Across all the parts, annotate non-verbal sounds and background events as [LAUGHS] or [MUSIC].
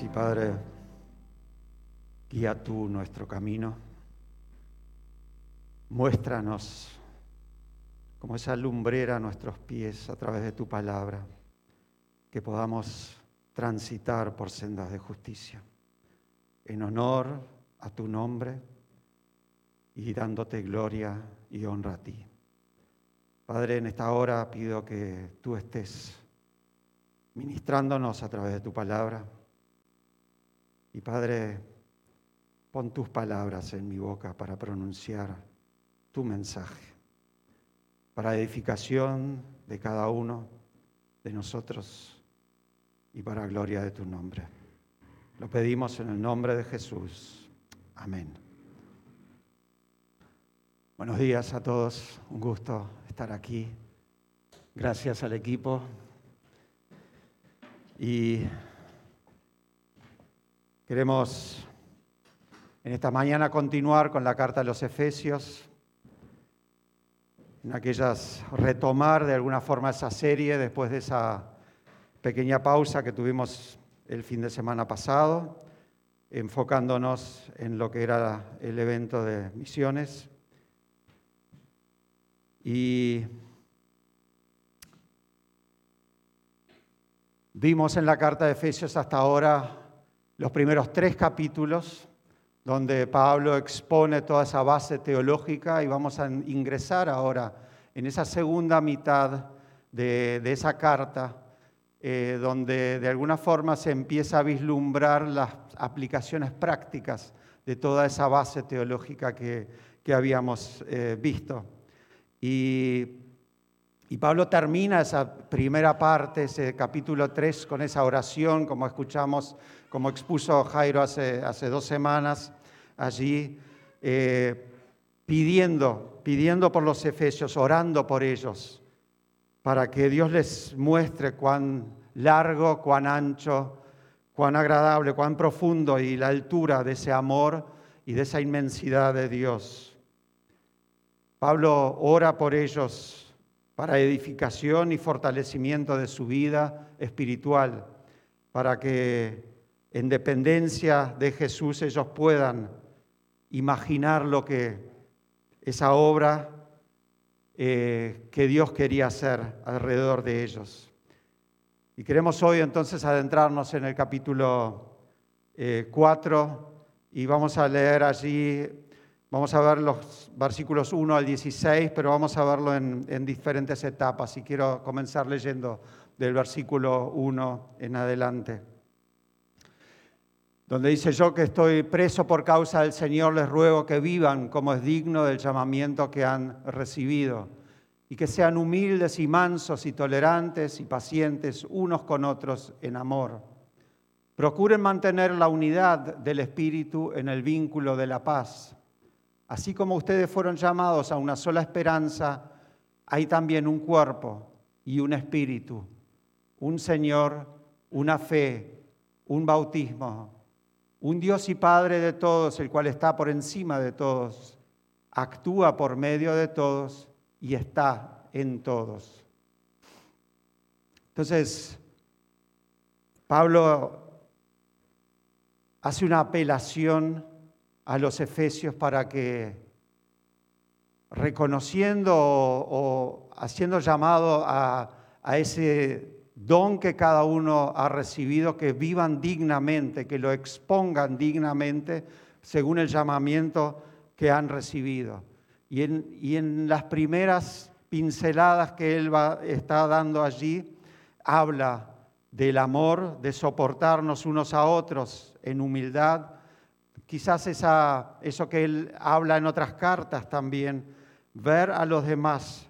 Sí, Padre, guía tú nuestro camino. Muéstranos como esa lumbrera a nuestros pies a través de tu palabra, que podamos transitar por sendas de justicia, en honor a tu nombre y dándote gloria y honra a ti. Padre, en esta hora pido que tú estés ministrándonos a través de tu palabra. Y Padre, pon tus palabras en mi boca para pronunciar tu mensaje, para edificación de cada uno de nosotros y para gloria de tu nombre. Lo pedimos en el nombre de Jesús. Amén. Buenos días a todos, un gusto estar aquí. Gracias al equipo. Y queremos en esta mañana continuar con la carta a los Efesios, en aquellas retomar de alguna forma esa serie después de esa pequeña pausa que tuvimos el fin de semana pasado, enfocándonos en lo que era el evento de misiones. Y vimos en la carta de Efesios hasta ahora los primeros tres capítulos donde Pablo expone toda esa base teológica y vamos a ingresar ahora en esa segunda mitad de, esa carta, eh, donde de alguna forma se empieza a vislumbrar las aplicaciones prácticas de toda esa base teológica que, habíamos eh, visto. Y, Pablo termina esa primera parte, ese capítulo 3, con esa oración, como escuchamos, como expuso Jairo hace, hace dos semanas allí, eh, pidiendo, pidiendo por los efesios, orando por ellos, para que Dios les muestre cuán largo, cuán ancho, cuán agradable, cuán profundo y la altura de ese amor y de esa inmensidad de Dios. Pablo ora por ellos para edificación y fortalecimiento de su vida espiritual, para que en dependencia de Jesús ellos puedan imaginar lo que esa obra eh, que Dios quería hacer alrededor de ellos. Y queremos hoy entonces adentrarnos en el capítulo 4 eh, y vamos a leer allí Vamos a ver los versículos 1 al 16, pero vamos a verlo en, diferentes etapas y quiero comenzar leyendo del versículo 1 en adelante. Donde dice yo que estoy preso por causa del Señor, les ruego que vivan como es digno del llamamiento que han recibido y que sean humildes y mansos y tolerantes y pacientes unos con otros en amor. Procuren mantener la unidad del Espíritu en el vínculo de la paz Así como ustedes fueron llamados a una sola esperanza, hay también un cuerpo y un espíritu, un Señor, una fe, un bautismo, un Dios y Padre de todos, el cual está por encima de todos, actúa por medio de todos y está en todos. Entonces, Pablo hace una apelación a los efesios para que, reconociendo o, haciendo llamado a, a ese don que cada uno ha recibido, que vivan dignamente, que lo expongan dignamente según el llamamiento que han recibido. Y en, y en las primeras pinceladas que él está dando allí, habla del amor, de soportarnos unos a otros en humildad, quizás esa, eso que él habla en otras cartas también, ver a los demás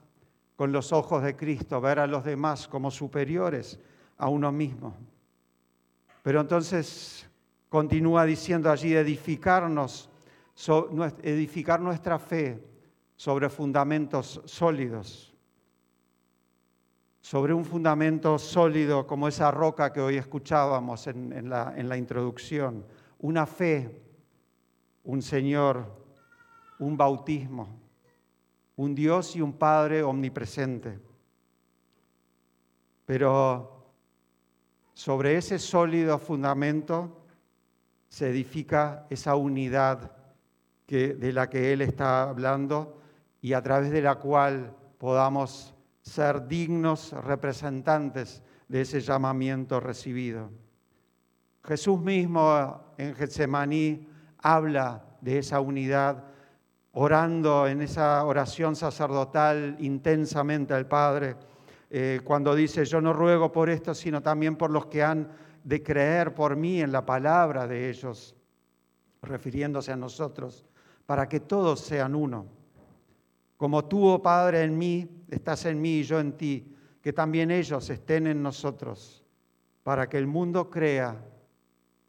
con los ojos de Cristo, ver a los demás como superiores a uno mismo. Pero entonces continúa diciendo allí, edificarnos, edificar nuestra fe sobre fundamentos sólidos, sobre un fundamento sólido como esa roca que hoy escuchábamos en, la, en la introducción, una fe un Señor, un bautismo, un Dios y un Padre omnipresente. Pero sobre ese sólido fundamento se edifica esa unidad que, de la que Él está hablando y a través de la cual podamos ser dignos representantes de ese llamamiento recibido. Jesús mismo en Getsemaní habla de esa unidad, orando en esa oración sacerdotal intensamente al Padre, eh, cuando dice, yo no ruego por esto, sino también por los que han de creer por mí en la palabra de ellos, refiriéndose a nosotros, para que todos sean uno. Como tú, oh Padre, en mí, estás en mí y yo en ti, que también ellos estén en nosotros, para que el mundo crea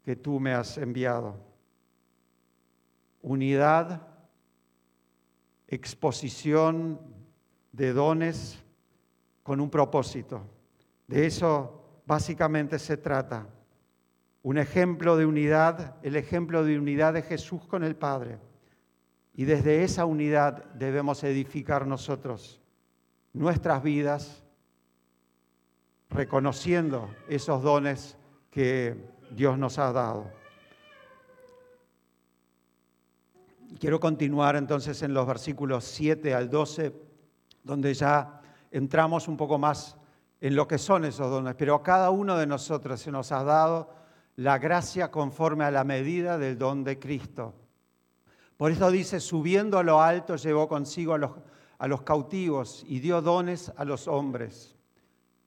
que tú me has enviado. Unidad, exposición de dones con un propósito. De eso básicamente se trata. Un ejemplo de unidad, el ejemplo de unidad de Jesús con el Padre. Y desde esa unidad debemos edificar nosotros nuestras vidas, reconociendo esos dones que Dios nos ha dado. Quiero continuar entonces en los versículos 7 al 12, donde ya entramos un poco más en lo que son esos dones, pero a cada uno de nosotros se nos ha dado la gracia conforme a la medida del don de Cristo. Por eso dice, subiendo a lo alto llevó consigo a los, a los cautivos y dio dones a los hombres.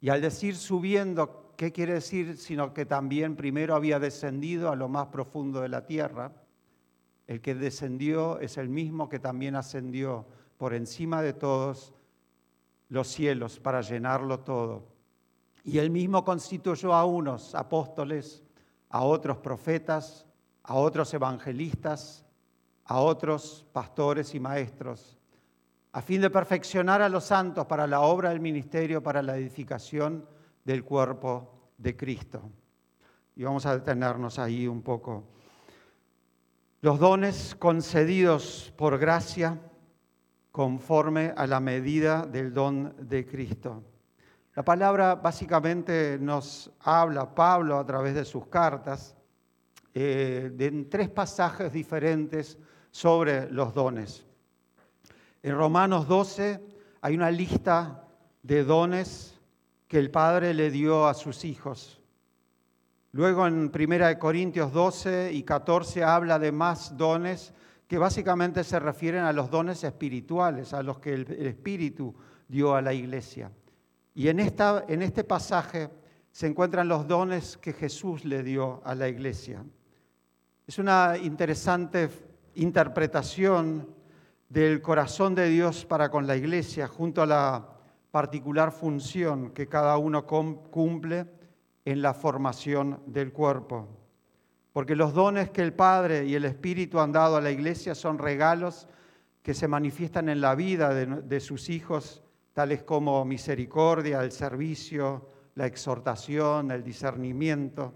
Y al decir subiendo, ¿Qué quiere decir? Sino que también primero había descendido a lo más profundo de la tierra. El que descendió es el mismo que también ascendió por encima de todos los cielos para llenarlo todo. Y él mismo constituyó a unos apóstoles, a otros profetas, a otros evangelistas, a otros pastores y maestros, a fin de perfeccionar a los santos para la obra del ministerio, para la edificación del cuerpo de Cristo. Y vamos a detenernos ahí un poco. Los dones concedidos por gracia conforme a la medida del don de Cristo. La palabra básicamente nos habla Pablo a través de sus cartas eh, en tres pasajes diferentes sobre los dones. En Romanos 12 hay una lista de dones que el Padre le dio a sus hijos. Luego en 1 Corintios 12 y 14 habla de más dones que básicamente se refieren a los dones espirituales, a los que el Espíritu dio a la iglesia. Y en, esta, en este pasaje se encuentran los dones que Jesús le dio a la iglesia. Es una interesante interpretación del corazón de Dios para con la iglesia junto a la particular función que cada uno cumple en la formación del cuerpo. Porque los dones que el Padre y el Espíritu han dado a la iglesia son regalos que se manifiestan en la vida de, sus hijos, tales como misericordia, el servicio, la exhortación, el discernimiento,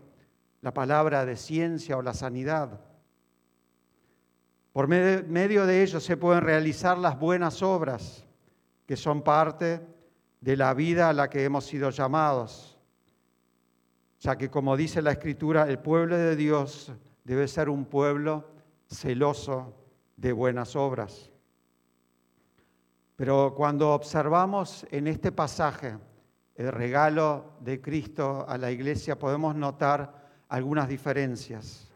la palabra de ciencia o la sanidad. Por medio de ellos se pueden realizar las buenas obras que son parte de la vida a la que hemos sido llamados, ya que como dice la Escritura, el pueblo de Dios debe ser un pueblo celoso de buenas obras. Pero cuando observamos en este pasaje el regalo de Cristo a la iglesia, podemos notar algunas diferencias.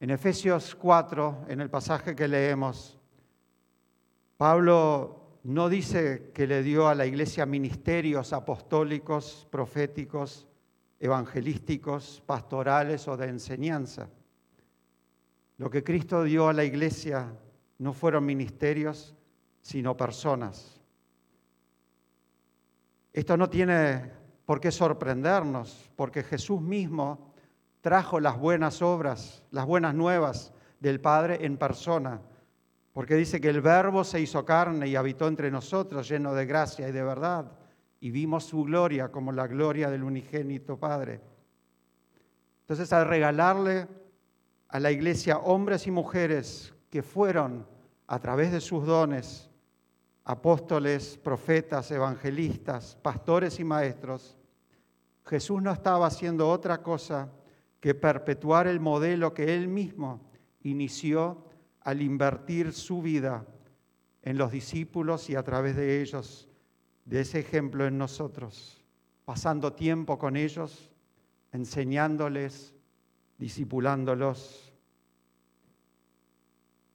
En Efesios 4, en el pasaje que leemos, Pablo no dice que le dio a la iglesia ministerios apostólicos, proféticos, evangelísticos, pastorales o de enseñanza. Lo que Cristo dio a la iglesia no fueron ministerios, sino personas. Esto no tiene por qué sorprendernos, porque Jesús mismo trajo las buenas obras, las buenas nuevas del Padre en persona porque dice que el verbo se hizo carne y habitó entre nosotros lleno de gracia y de verdad, y vimos su gloria como la gloria del unigénito Padre. Entonces, al regalarle a la iglesia hombres y mujeres que fueron a través de sus dones apóstoles, profetas, evangelistas, pastores y maestros, Jesús no estaba haciendo otra cosa que perpetuar el modelo que él mismo inició al invertir su vida en los discípulos y a través de ellos, de ese ejemplo en nosotros, pasando tiempo con ellos, enseñándoles, discipulándolos.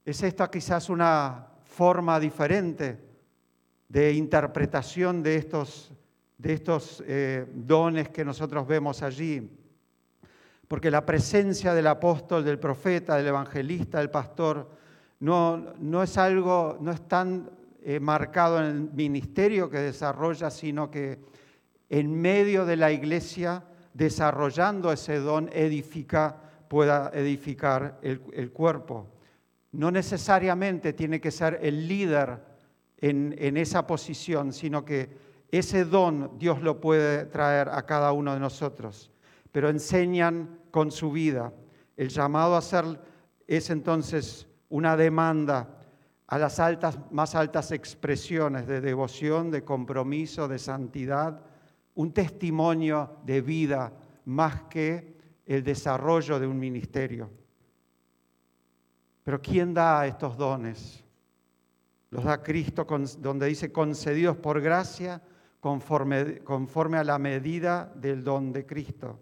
¿Es esta quizás una forma diferente de interpretación de estos, de estos eh, dones que nosotros vemos allí? Porque la presencia del apóstol, del profeta, del evangelista, del pastor, no, no es algo, no es tan eh, marcado en el ministerio que desarrolla, sino que en medio de la iglesia, desarrollando ese don, edifica, pueda edificar el, cuerpo. No necesariamente tiene que ser el líder en, en esa posición, sino que ese don Dios lo puede traer a cada uno de nosotros. Pero enseñan con su vida. El llamado a ser es entonces una demanda a las altas, más altas expresiones de devoción, de compromiso, de santidad, un testimonio de vida más que el desarrollo de un ministerio. Pero ¿quién da estos dones? Los da Cristo, donde dice concedidos por gracia conforme, conforme a la medida del don de Cristo.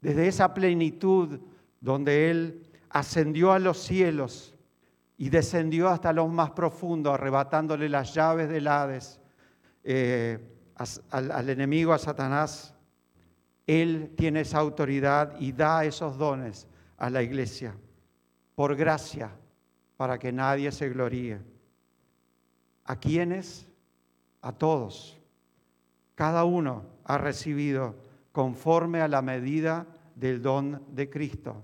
Desde esa plenitud donde Él ascendió a los cielos y descendió hasta los más profundos, arrebatándole las llaves del Hades eh, al, al enemigo, a Satanás, Él tiene esa autoridad y da esos dones a la iglesia por gracia, para que nadie se gloríe. ¿A quiénes? A todos. Cada uno ha recibido conforme a la medida del don de Cristo.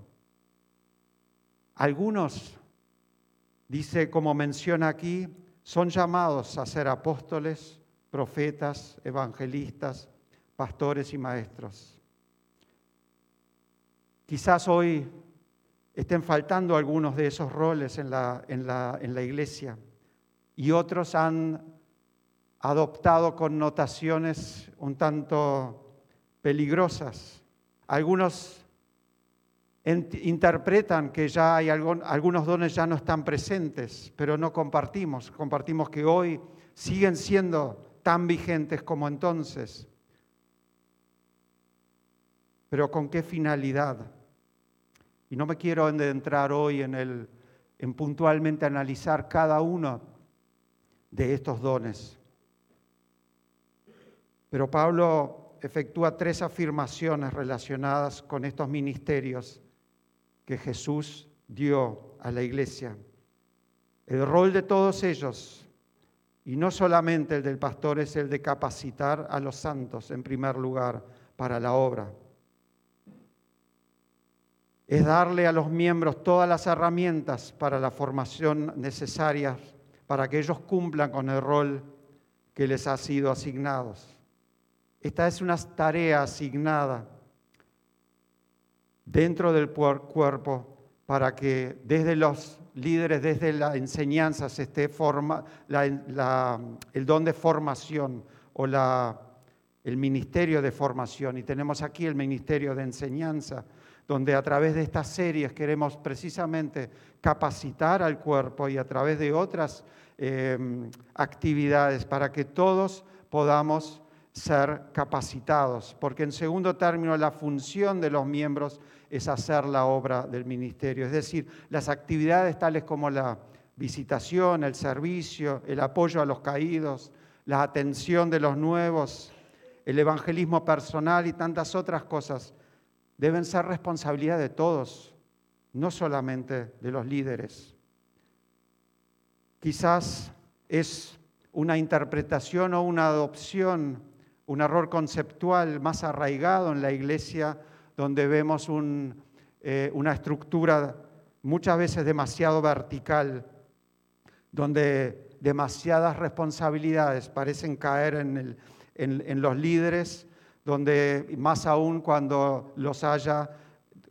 Algunos, dice como menciona aquí, son llamados a ser apóstoles, profetas, evangelistas, pastores y maestros. Quizás hoy estén faltando algunos de esos roles en la, en la, en la iglesia y otros han adoptado connotaciones un tanto peligrosas. Algunos interpretan que ya hay algunos dones ya no están presentes, pero no compartimos. Compartimos que hoy siguen siendo tan vigentes como entonces. Pero ¿con qué finalidad? Y no me quiero entrar hoy en, el, en puntualmente analizar cada uno de estos dones. Pero Pablo efectúa tres afirmaciones relacionadas con estos ministerios que Jesús dio a la iglesia. El rol de todos ellos, y no solamente el del pastor, es el de capacitar a los santos en primer lugar para la obra es darle a los miembros todas las herramientas para la formación necesaria para que ellos cumplan con el rol que les ha sido asignado. Esta es una tarea asignada dentro del cuerpo para que desde los líderes, desde la enseñanza, se esté el don de formación o el ministerio de formación. Y tenemos aquí el ministerio de enseñanza donde a través de estas series queremos precisamente capacitar al cuerpo y a través de otras em, actividades para que todos podamos ser capacitados, porque en segundo término la función de los miembros es hacer la obra del ministerio, es decir, las actividades tales como la visitación, el servicio, el apoyo a los caídos, la atención de los nuevos, el evangelismo personal y tantas otras cosas deben ser responsabilidad de todos, no solamente de los líderes. Quizás es una interpretación o una adopción, un error conceptual más arraigado en la iglesia, donde vemos eh, una estructura muchas veces demasiado vertical, donde demasiadas responsabilidades parecen caer en los líderes donde más aún cuando los haya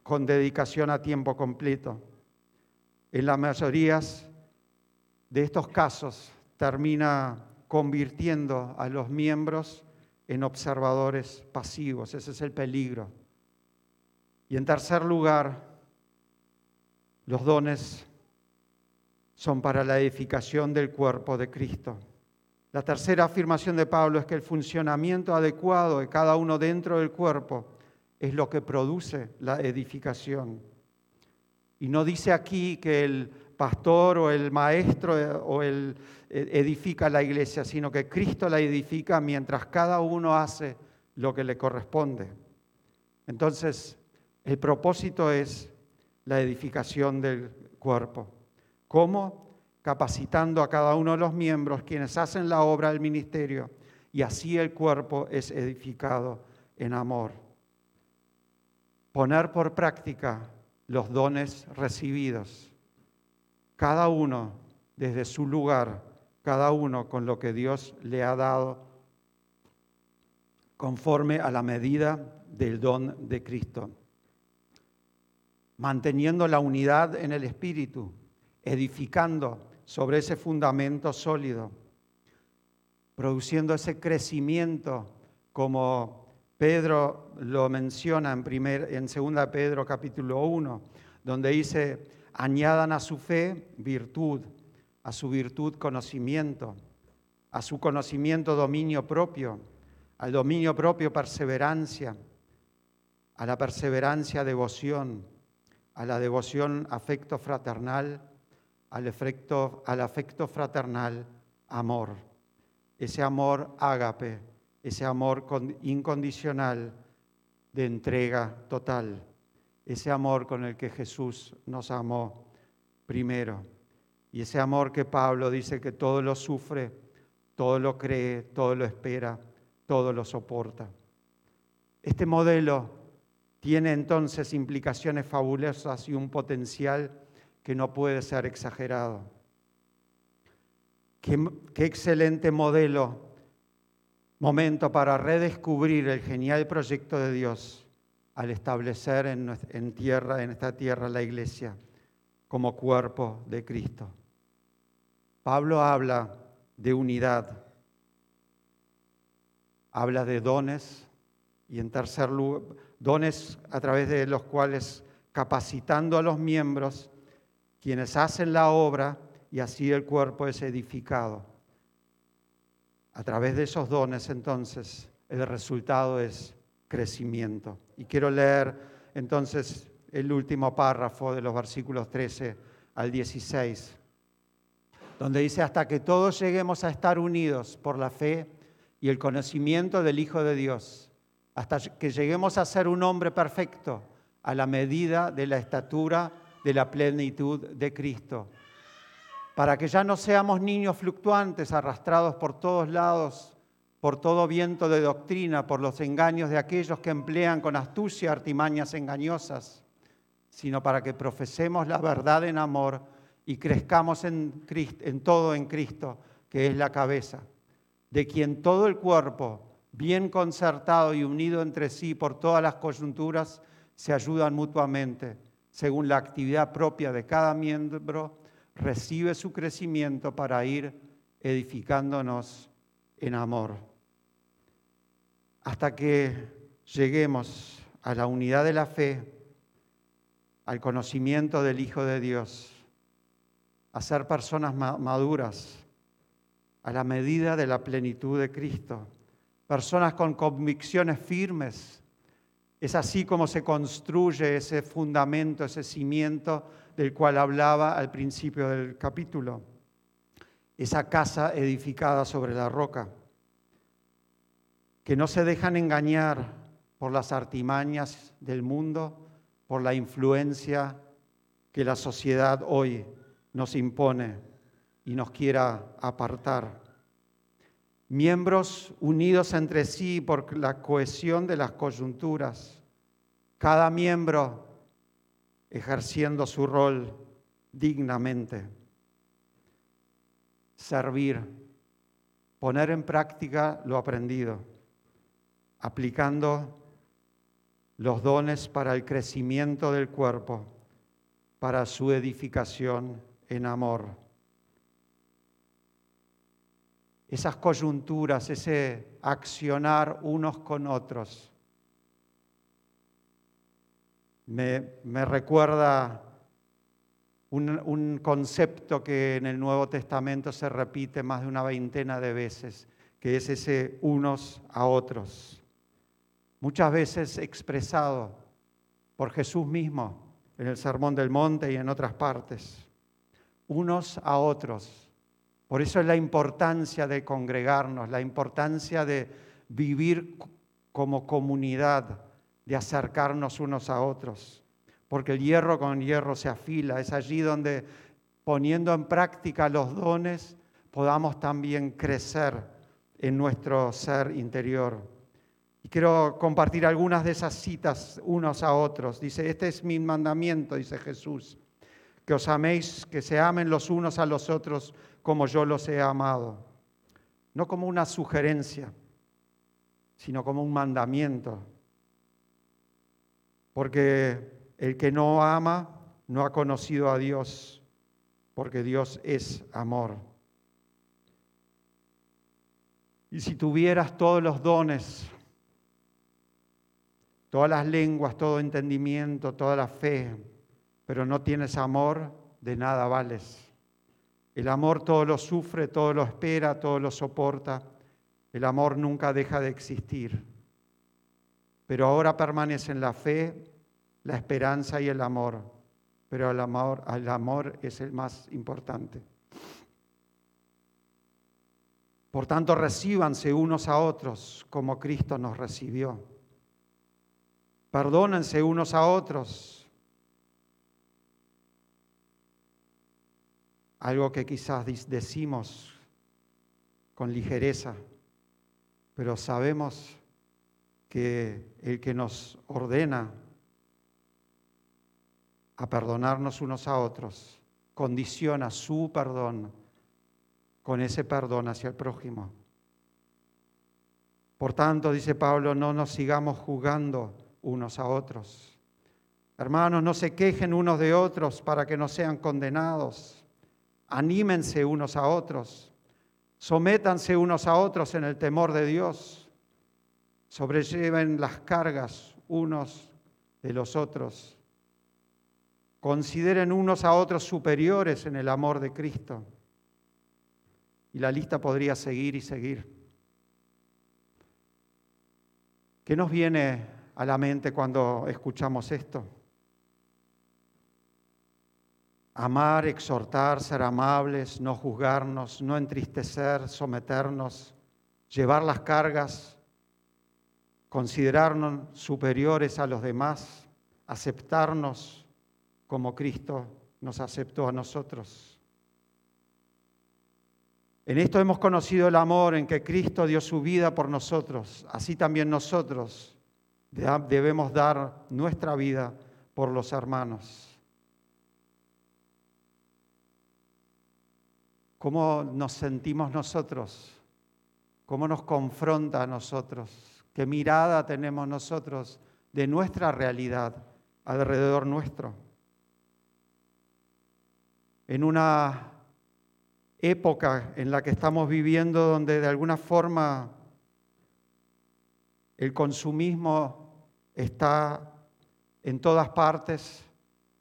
con dedicación a tiempo completo. En la mayoría de estos casos termina convirtiendo a los miembros en observadores pasivos. Ese es el peligro. Y en tercer lugar, los dones son para la edificación del cuerpo de Cristo. La tercera afirmación de Pablo es que el funcionamiento adecuado de cada uno dentro del cuerpo es lo que produce la edificación. Y no dice aquí que el pastor o el maestro eh, o el eh, edifica la iglesia, sino que Cristo la edifica mientras cada uno hace lo que le corresponde. Entonces, el propósito es la edificación del cuerpo. ¿Cómo? Capacitando a cada uno de los miembros quienes hacen la obra del ministerio y así el cuerpo es edificado en amor. Poner por práctica los dones recibidos, cada uno desde su lugar, cada uno con lo que Dios le ha dado, conforme a la medida del don de Cristo. Manteniendo la unidad en el espíritu, edificando sobre ese fundamento sólido, produciendo ese crecimiento como Pedro lo menciona en, primer, en 2 Pedro capítulo 1, donde dice, añadan a su fe virtud, a su virtud conocimiento, a su conocimiento dominio propio, al dominio propio perseverancia, a la perseverancia devoción, a la devoción afecto fraternal, al, afecto, al afecto fraternal amor. Ese amor ágape, ese amor incondicional de entrega total, ese amor con el que Jesús nos amó primero. Y ese amor que Pablo dice que todo lo sufre, todo lo cree, todo lo espera, todo lo soporta. Este modelo tiene entonces implicaciones fabulosas y un potencial que no puede ser exagerado. Qué, excelente modelo, momento para redescubrir el genial proyecto de Dios al establecer en, tierra, en esta tierra, la iglesia como cuerpo de Cristo. Pablo habla de unidad, habla de dones y en tercer lugar, dones a través de los cuales capacitando a los miembros, quienes hacen la obra y así el cuerpo es edificado. A través de esos dones entonces el resultado es crecimiento. Y quiero leer entonces el último párrafo de los versículos 13 al 16, donde dice, hasta que todos lleguemos a estar unidos por la fe y el conocimiento del Hijo de Dios hasta que lleguemos a ser un hombre perfecto a la medida de la estatura de la plenitud de Cristo, para que ya no seamos niños fluctuantes arrastrados por todos lados, por todo viento de doctrina, por los engaños de aquellos que emplean con astucia artimañas engañosas, sino para que profesemos la verdad en amor y crezcamos en, todo en Cristo, que es la cabeza, de quien todo el cuerpo, bien concertado y unido entre sí por todas las coyunturas, se ayudan mutuamente. Según la actividad propia de cada miembro, recibe su crecimiento para ir edificándonos en amor. Hasta que lleguemos a la unidad de la fe, al conocimiento del Hijo de Dios, a ser personas maduras, a la medida de la plenitud de Cristo personas con convicciones firmes. Es así como se construye ese fundamento, ese cimiento del cual hablaba al principio del capítulo. Esa casa edificada sobre la roca, que no se dejan engañar por las artimañas del mundo, por la influencia que la sociedad hoy nos impone y nos quiera apartar miembros unidos entre sí por la cohesión de las coyunturas, cada miembro ejerciendo su rol dignamente. Servir, poner en práctica lo aprendido, aplicando los dones para el crecimiento del cuerpo, para su edificación en amor. esas coyunturas, ese accionar unos con otros. me, recuerda un, un concepto que en el Nuevo Testamento se repite más de una veintena de veces, que es ese unos a otros. Muchas veces expresado por Jesús mismo en el Sermón del Monte y en otras partes. Unos a otros. Por eso es la importancia de congregarnos, la importancia de vivir como comunidad, de acercarnos unos a otros. Porque el hierro con hierro se afila. Es allí donde poniendo en práctica los dones podamos también crecer en nuestro ser interior. Y quiero compartir algunas de esas citas unos a otros. Dice, este es mi mandamiento, dice Jesús, que os améis, que se amen los unos a los otros como yo los he amado. No como una sugerencia, sino como un mandamiento. Porque el que no ama no ha conocido a Dios, porque Dios es amor. Y si tuvieras todos los dones, todas las lenguas, todo entendimiento, toda la fe, pero no tienes amor, de nada vales. El amor todo lo sufre, todo lo espera, todo lo soporta. El amor nunca deja de existir. Pero ahora permanecen la fe, la esperanza y el amor. Pero el amor, el amor es el más importante. Por tanto, recíbanse unos a otros como Cristo nos recibió Perdónense unos a otros. Algo que quizás decimos con ligereza, pero sabemos que el que nos ordena a perdonarnos unos a otros condiciona su perdón con ese perdón hacia el prójimo. Por tanto, dice Pablo, no nos sigamos jugando unos a otros. Hermanos, no se quejen unos de otros para que no sean condenados. Anímense unos a otros. Sométanse unos a otros en el temor de Dios. Sobrelleven las cargas unos de los otros. Consideren unos a otros superiores en el amor de Cristo. Y la lista podría seguir y seguir. ¿Qué nos viene a la mente cuando escuchamos esto. Amar, exhortar, ser amables, no juzgarnos, no entristecer, someternos, llevar las cargas, considerarnos superiores a los demás, aceptarnos como Cristo nos aceptó a nosotros. En esto hemos conocido el amor en que Cristo dio su vida por nosotros, así también nosotros debemos dar nuestra vida por los hermanos. ¿Cómo nos sentimos nosotros? ¿Cómo nos confronta a nosotros? ¿Qué mirada tenemos nosotros de nuestra realidad alrededor nuestro? En una época en la que estamos viviendo donde de alguna forma el consumismo está en todas partes,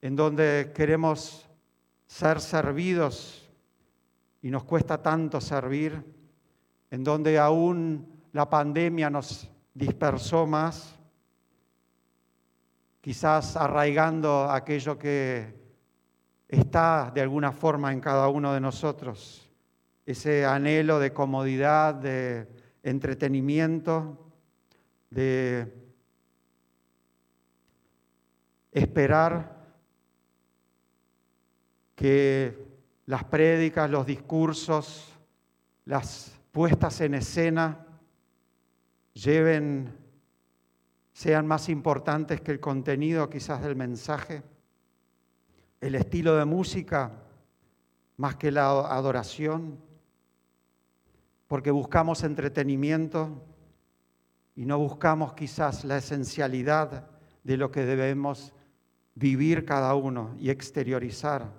en donde queremos ser servidos y nos cuesta tanto servir, en donde aún la pandemia nos dispersó más, quizás arraigando aquello que está de alguna forma en cada uno de nosotros, ese anhelo de comodidad, de entretenimiento, de esperar que las prédicas, los discursos, las puestas en escena lleven, sean más importantes que el contenido quizás del mensaje, el estilo de música más que la adoración, porque buscamos entretenimiento y no buscamos quizás la esencialidad de lo que debemos vivir cada uno y exteriorizar.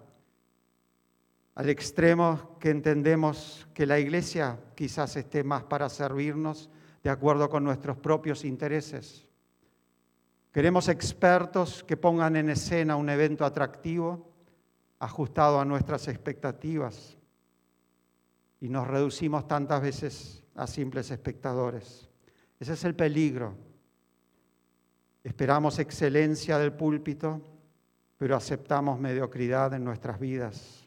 Al extremo que entendemos que la iglesia quizás esté más para servirnos de acuerdo con nuestros propios intereses. Queremos expertos que pongan en escena un evento atractivo, ajustado a nuestras expectativas. Y nos reducimos tantas veces a simples espectadores. Ese es el peligro. Esperamos excelencia del púlpito, pero aceptamos mediocridad en nuestras vidas.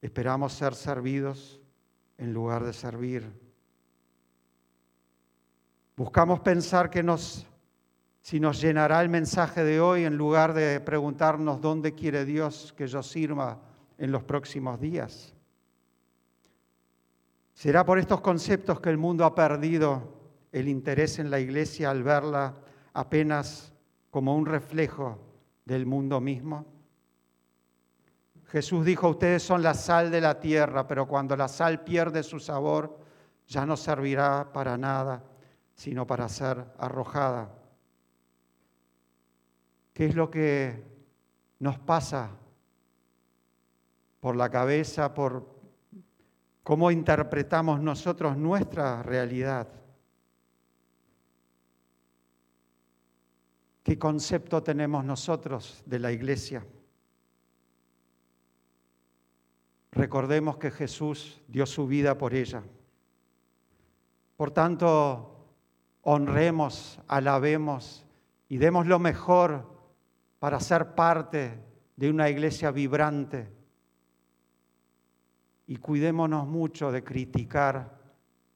Esperamos ser servidos en lugar de servir. Buscamos pensar que nos, si nos llenará el mensaje de hoy en lugar de preguntarnos dónde quiere Dios que yo sirva en los próximos días. ¿Será por estos conceptos que el mundo ha perdido el interés en la iglesia al verla apenas como un reflejo del mundo mismo? Jesús dijo, ustedes son la sal de la tierra, pero cuando la sal pierde su sabor, ya no servirá para nada, sino para ser arrojada. ¿Qué es lo que nos pasa por la cabeza, por cómo interpretamos nosotros nuestra realidad? ¿Qué concepto tenemos nosotros de la iglesia? Recordemos que Jesús dio su vida por ella. Por tanto, honremos, alabemos y demos lo mejor para ser parte de una iglesia vibrante. Y cuidémonos mucho de criticar,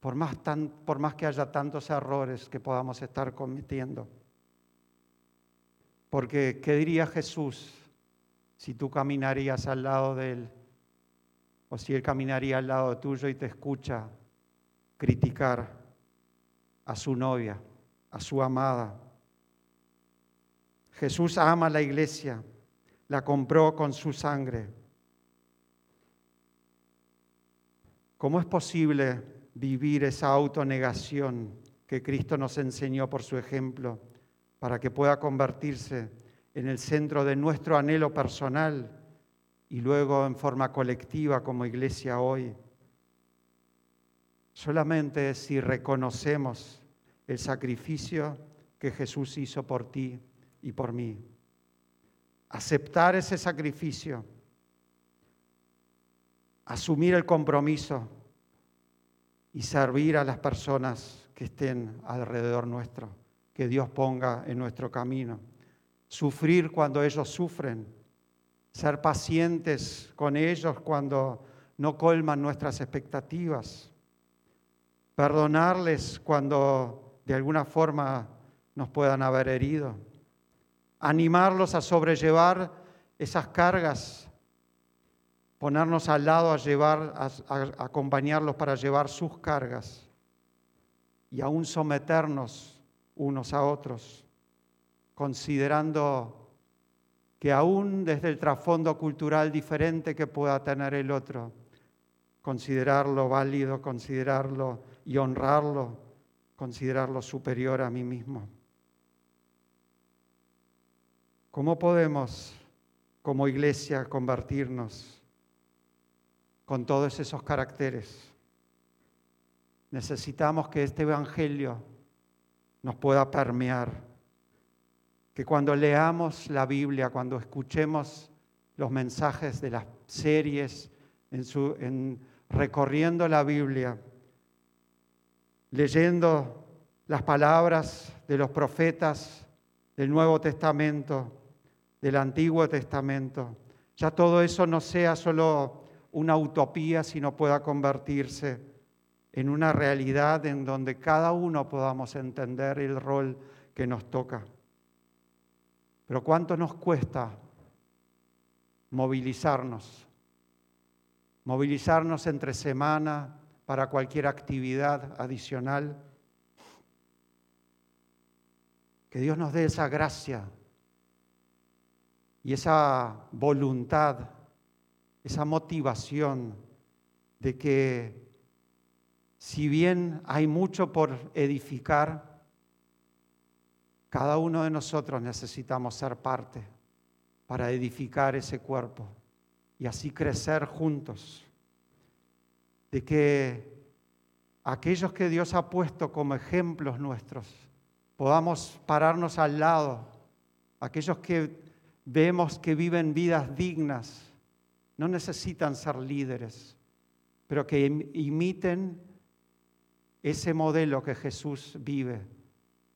por más, que haya tantos errores que podamos estar cometiendo. Porque, ¿qué diría Jesús si tú caminarías al lado de Él? O si Él caminaría al lado tuyo y te escucha criticar a su novia, a su amada. Jesús ama a la iglesia, la compró con su sangre. ¿Cómo es posible vivir esa autonegación que Cristo nos enseñó por su ejemplo para que pueda convertirse en el centro de nuestro anhelo personal y luego en forma colectiva como iglesia hoy. Solamente si reconocemos el sacrificio que Jesús hizo por ti y por mí. Aceptar ese sacrificio, asumir el compromiso y servir a las personas que estén alrededor nuestro, que Dios ponga en nuestro camino. Sufrir cuando ellos sufren. Ser pacientes con ellos cuando no colman nuestras expectativas, perdonarles cuando de alguna forma nos puedan haber herido, animarlos a sobrellevar esas cargas, ponernos al lado a llevar, a, acompañarlos para llevar sus cargas. Y aún someternos unos a otros, considerando que aún desde el trasfondo cultural diferente que pueda tener el otro, considerarlo válido, considerarlo y honrarlo, considerarlo superior a mí mismo. ¿Cómo podemos como iglesia convertirnos con todos esos caracteres? Necesitamos que este Evangelio nos pueda permear. Que cuando leamos la Biblia, cuando escuchemos los mensajes de las series, en, recorriendo la Biblia, leyendo las palabras de los profetas del Nuevo Testamento, del Antiguo Testamento, ya todo eso no sea solo una utopía, sino pueda convertirse en una realidad en donde cada uno podamos entender el rol que nos toca. Pero ¿cuánto nos cuesta movilizarnos? Movilizarnos entre semana para cualquier actividad adicional. Que Dios nos dé esa gracia y esa voluntad, esa motivación de que si bien hay mucho por edificar, cada uno de nosotros necesitamos ser parte para edificar ese cuerpo y así crecer juntos. De que aquellos que Dios ha puesto como ejemplos nuestros podamos pararnos al lado aquellos que vemos que viven vidas dignas, no necesitan ser líderes, pero que imiten ese modelo que Jesús vive,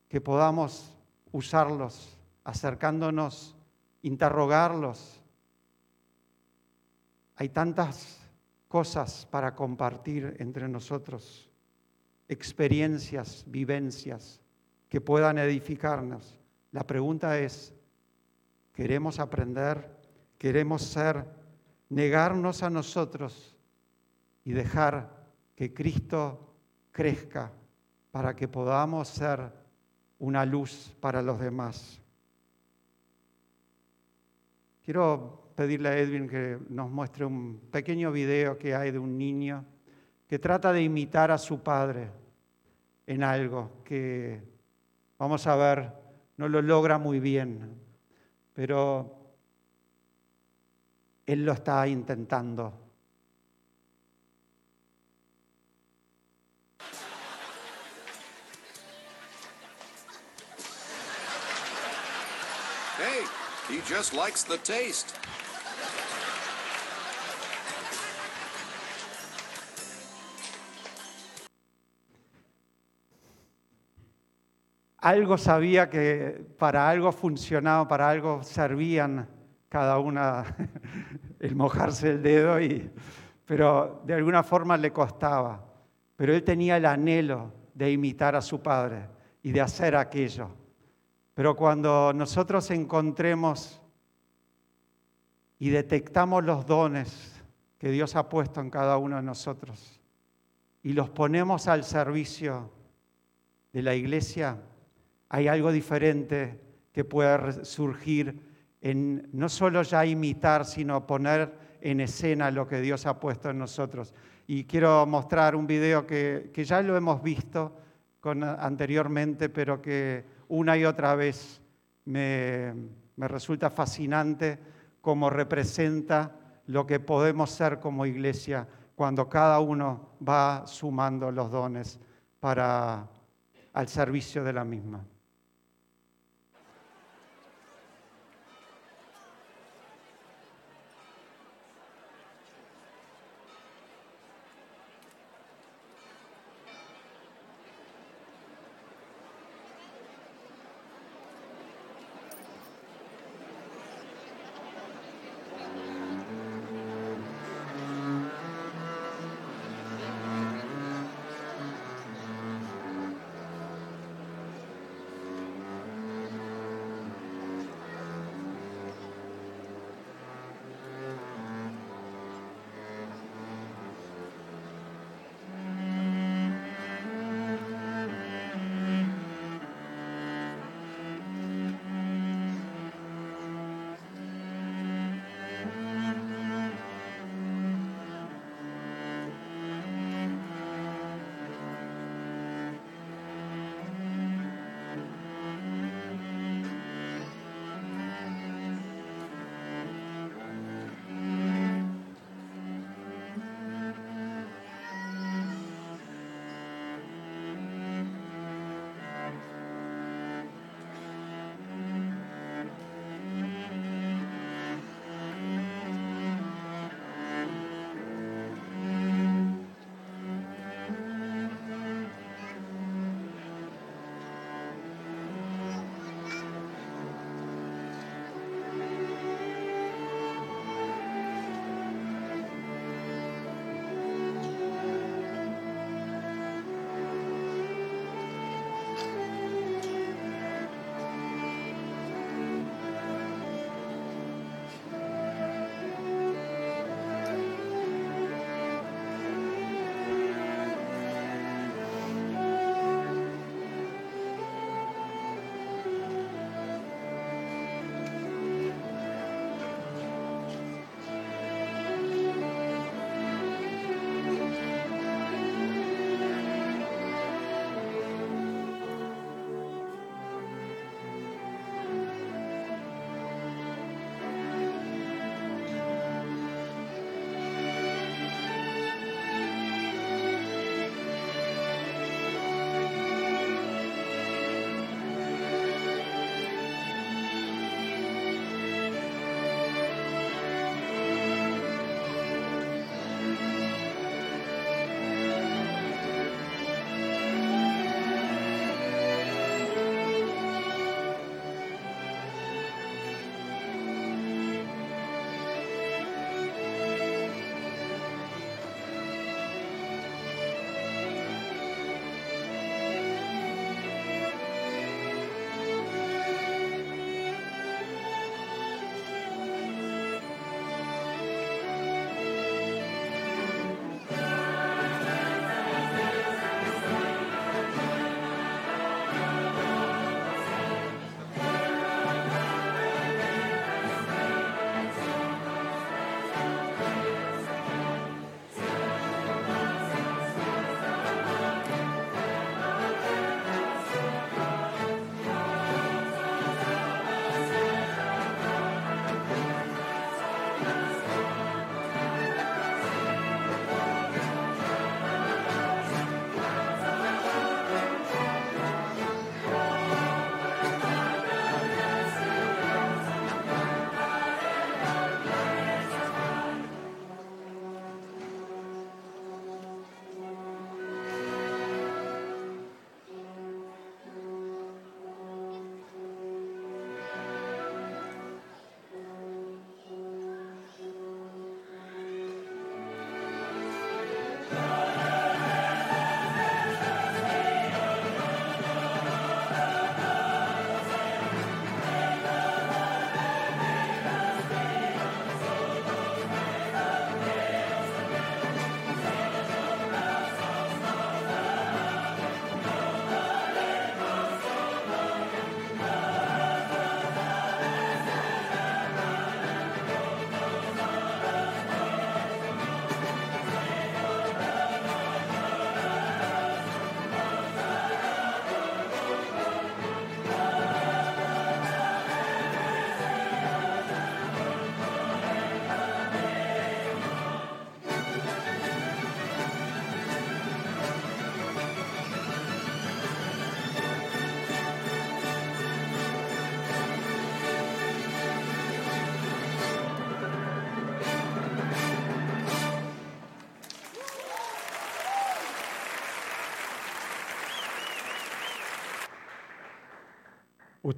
que podamos usarlos, acercándonos, interrogarlos. Hay tantas cosas para compartir entre nosotros, experiencias, vivencias que puedan edificarnos. La pregunta es, ¿queremos aprender? ¿Queremos ser? Negarnos a nosotros y dejar que Cristo crezca para que podamos ser una luz para los demás. Quiero pedirle a Edwin que nos muestre un pequeño video que hay de un niño que trata de imitar a su padre en algo que, vamos a ver, no lo logra muy bien, pero él lo está intentando. He just likes the taste. algo sabía que para algo funcionaba, para algo servían cada una [LAUGHS] el mojarse el dedo, y, pero de alguna forma le costaba. Pero él tenía el anhelo de imitar a su padre y de hacer aquello. Pero cuando nosotros encontremos y detectamos los dones que Dios ha puesto en cada uno de nosotros y los ponemos al servicio de la iglesia, hay algo diferente que puede surgir en no solo ya imitar, sino poner en escena lo que Dios ha puesto en nosotros. Y quiero mostrar un video que, ya lo hemos visto con, anteriormente, pero que una y otra vez me, me resulta fascinante cómo representa lo que podemos ser como iglesia cuando cada uno va sumando los dones para al servicio de la misma.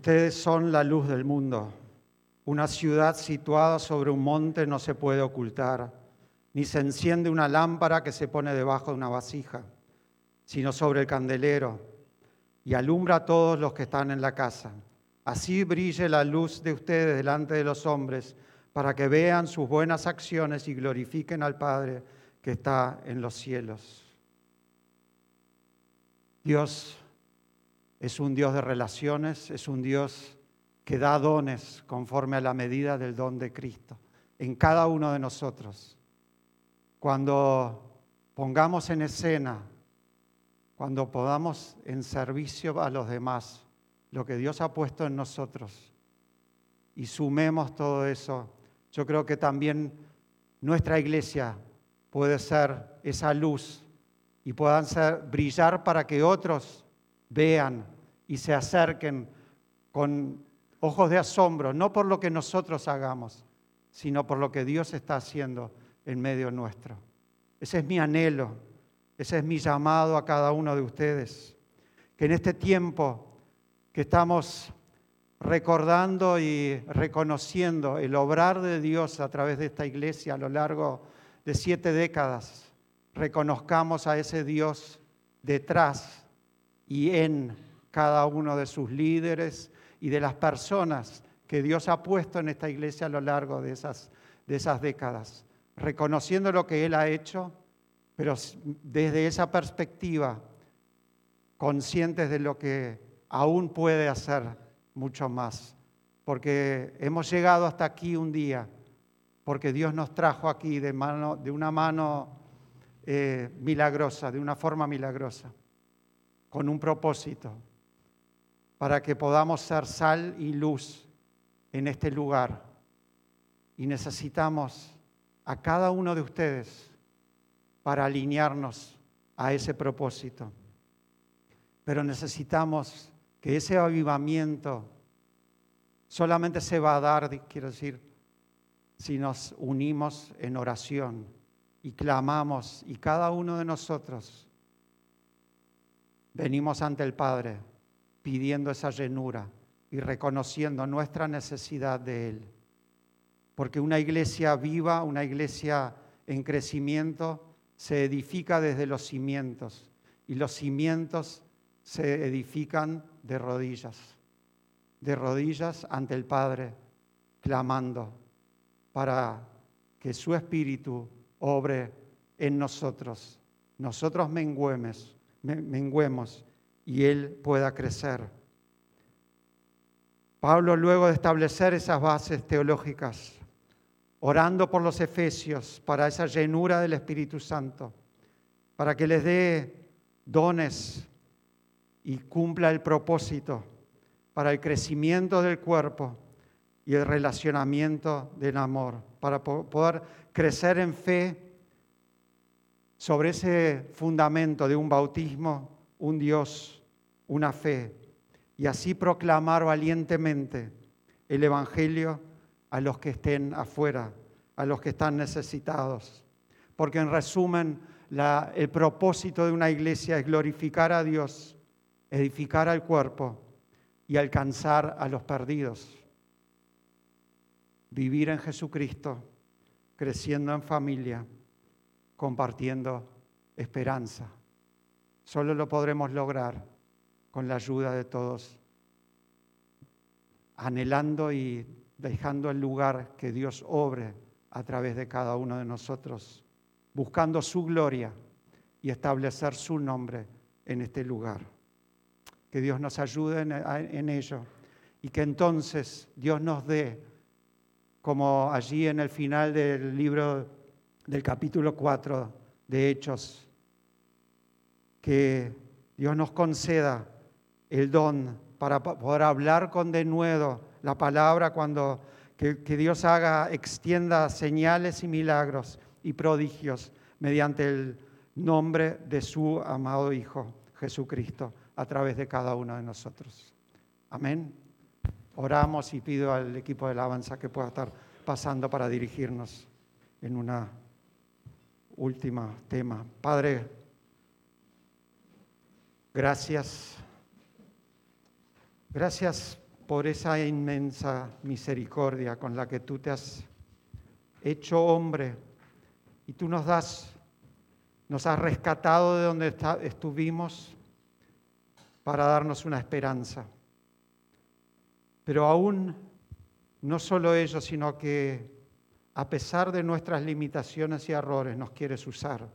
Ustedes son la luz del mundo. Una ciudad situada sobre un monte no se puede ocultar, ni se enciende una lámpara que se pone debajo de una vasija, sino sobre el candelero, y alumbra a todos los que están en la casa. Así brille la luz de ustedes delante de los hombres, para que vean sus buenas acciones y glorifiquen al Padre que está en los cielos. Dios es un Dios de relaciones, es un Dios que da dones conforme a la medida del don de Cristo en cada uno de nosotros. Cuando pongamos en escena, cuando podamos en servicio a los demás lo que Dios ha puesto en nosotros y sumemos todo eso, yo creo que también nuestra iglesia puede ser esa luz y puedan ser, brillar para que otros vean y se acerquen con ojos de asombro, no por lo que nosotros hagamos, sino por lo que Dios está haciendo en medio nuestro. Ese es mi anhelo, ese es mi llamado a cada uno de ustedes. Que en este tiempo que estamos recordando y reconociendo el obrar de Dios a través de esta iglesia a lo largo de siete décadas, reconozcamos a ese Dios detrás y en cada uno de sus líderes, y de las personas que Dios ha puesto en esta iglesia a lo largo de esas, de esas décadas, reconociendo lo que Él ha hecho, pero desde esa perspectiva, conscientes de lo que aún puede hacer mucho más, porque hemos llegado hasta aquí un día, porque Dios nos trajo aquí de, mano, de una mano eh, milagrosa, de una forma milagrosa, con un propósito, para que podamos ser sal y luz en este lugar. Y necesitamos a cada uno de ustedes para alinearnos a ese propósito. Pero necesitamos que ese avivamiento solamente se va a dar, quiero decir, si nos unimos en oración y clamamos y cada uno de nosotros venimos ante el Padre pidiendo esa llenura y reconociendo nuestra necesidad de Él. Porque una iglesia viva, una iglesia en crecimiento, se edifica desde los cimientos y los cimientos se edifican de rodillas, de rodillas ante el Padre, clamando para que su Espíritu obre en nosotros, nosotros menguemos, menguemos y Él pueda crecer. Pablo, luego de establecer esas bases teológicas, orando por los efesios para esa llenura del Espíritu Santo, para que les dé dones y cumpla el propósito para el crecimiento del cuerpo y el relacionamiento del amor, para poder crecer en fe sobre ese fundamento de un bautismo un Dios, una fe, y así proclamar valientemente el Evangelio a los que estén afuera, a los que están necesitados. Porque en resumen, el propósito de una iglesia es glorificar a Dios, edificar al cuerpo y alcanzar a los perdidos. Vivir en Jesucristo, creciendo en familia, compartiendo esperanza. Solo lo podremos lograr con la ayuda de todos, anhelando y dejando el lugar que Dios obre a través de cada uno de nosotros, buscando su gloria y establecer su nombre en este lugar. Que Dios nos ayude en, ello y que entonces Dios nos dé, como allí en el final del libro del capítulo 4 de Hechos, que Dios nos conceda el don para poder hablar con denuedo la palabra cuando que, Dios haga, extienda señales y milagros y prodigios mediante el nombre de su amado Hijo Jesucristo a través de cada uno de nosotros. Amén. Oramos y pido al equipo de alabanza que pueda estar pasando para dirigirnos en una última tema. Padre, Gracias. Gracias por esa inmensa misericordia con la que tú te has hecho hombre y tú nos das, nos has rescatado de donde estuvimos para darnos una esperanza. Pero aún no solo ello, sino que a pesar de nuestras limitaciones y errores nos quieres usar.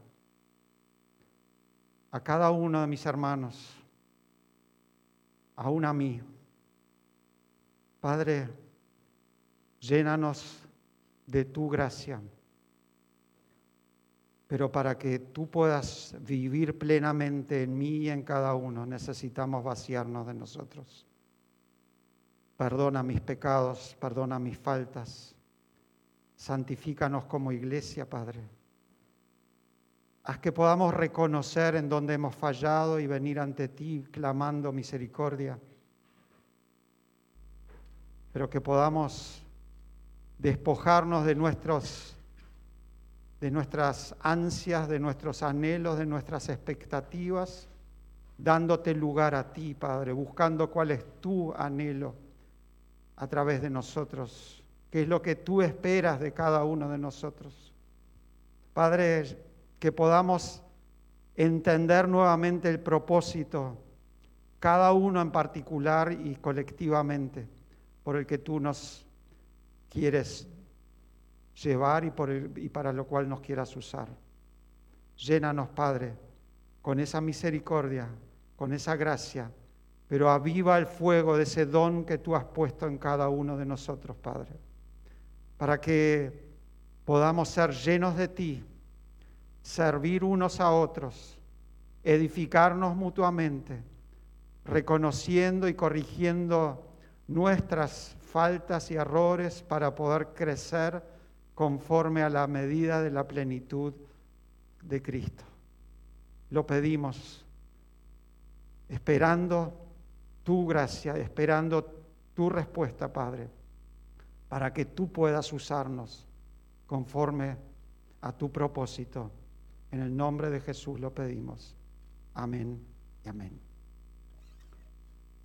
A cada uno de mis hermanos, aún a mí. Padre, llénanos de tu gracia. Pero para que tú puedas vivir plenamente en mí y en cada uno, necesitamos vaciarnos de nosotros. Perdona mis pecados, perdona mis faltas. Santifícanos como iglesia, Padre. Haz que podamos reconocer en donde hemos fallado y venir ante ti clamando misericordia. Pero que podamos despojarnos de nuestros de nuestras ansias, de nuestros anhelos, de nuestras expectativas, dándote lugar a ti, Padre, buscando cuál es tu anhelo a través de nosotros, qué es lo que tú esperas de cada uno de nosotros. Padre, que podamos entender nuevamente el propósito, cada uno en particular y colectivamente, por el que tú nos quieres llevar y, y para lo cual nos quieras usar. Llénanos, Padre, con esa misericordia, con esa gracia pero aviva el fuego de ese don que tú has puesto en cada uno de nosotros, Padre, para que podamos ser llenos de ti, servir unos a otros, edificarnos mutuamente, reconociendo y corrigiendo nuestras faltas y errores para poder crecer conforme a la medida de la plenitud de Cristo. Lo pedimos, esperando tu gracia, esperando tu respuesta, Padre, para que tú puedas usarnos conforme a tu propósito. En el nombre de Jesús lo pedimos. Amén y amén.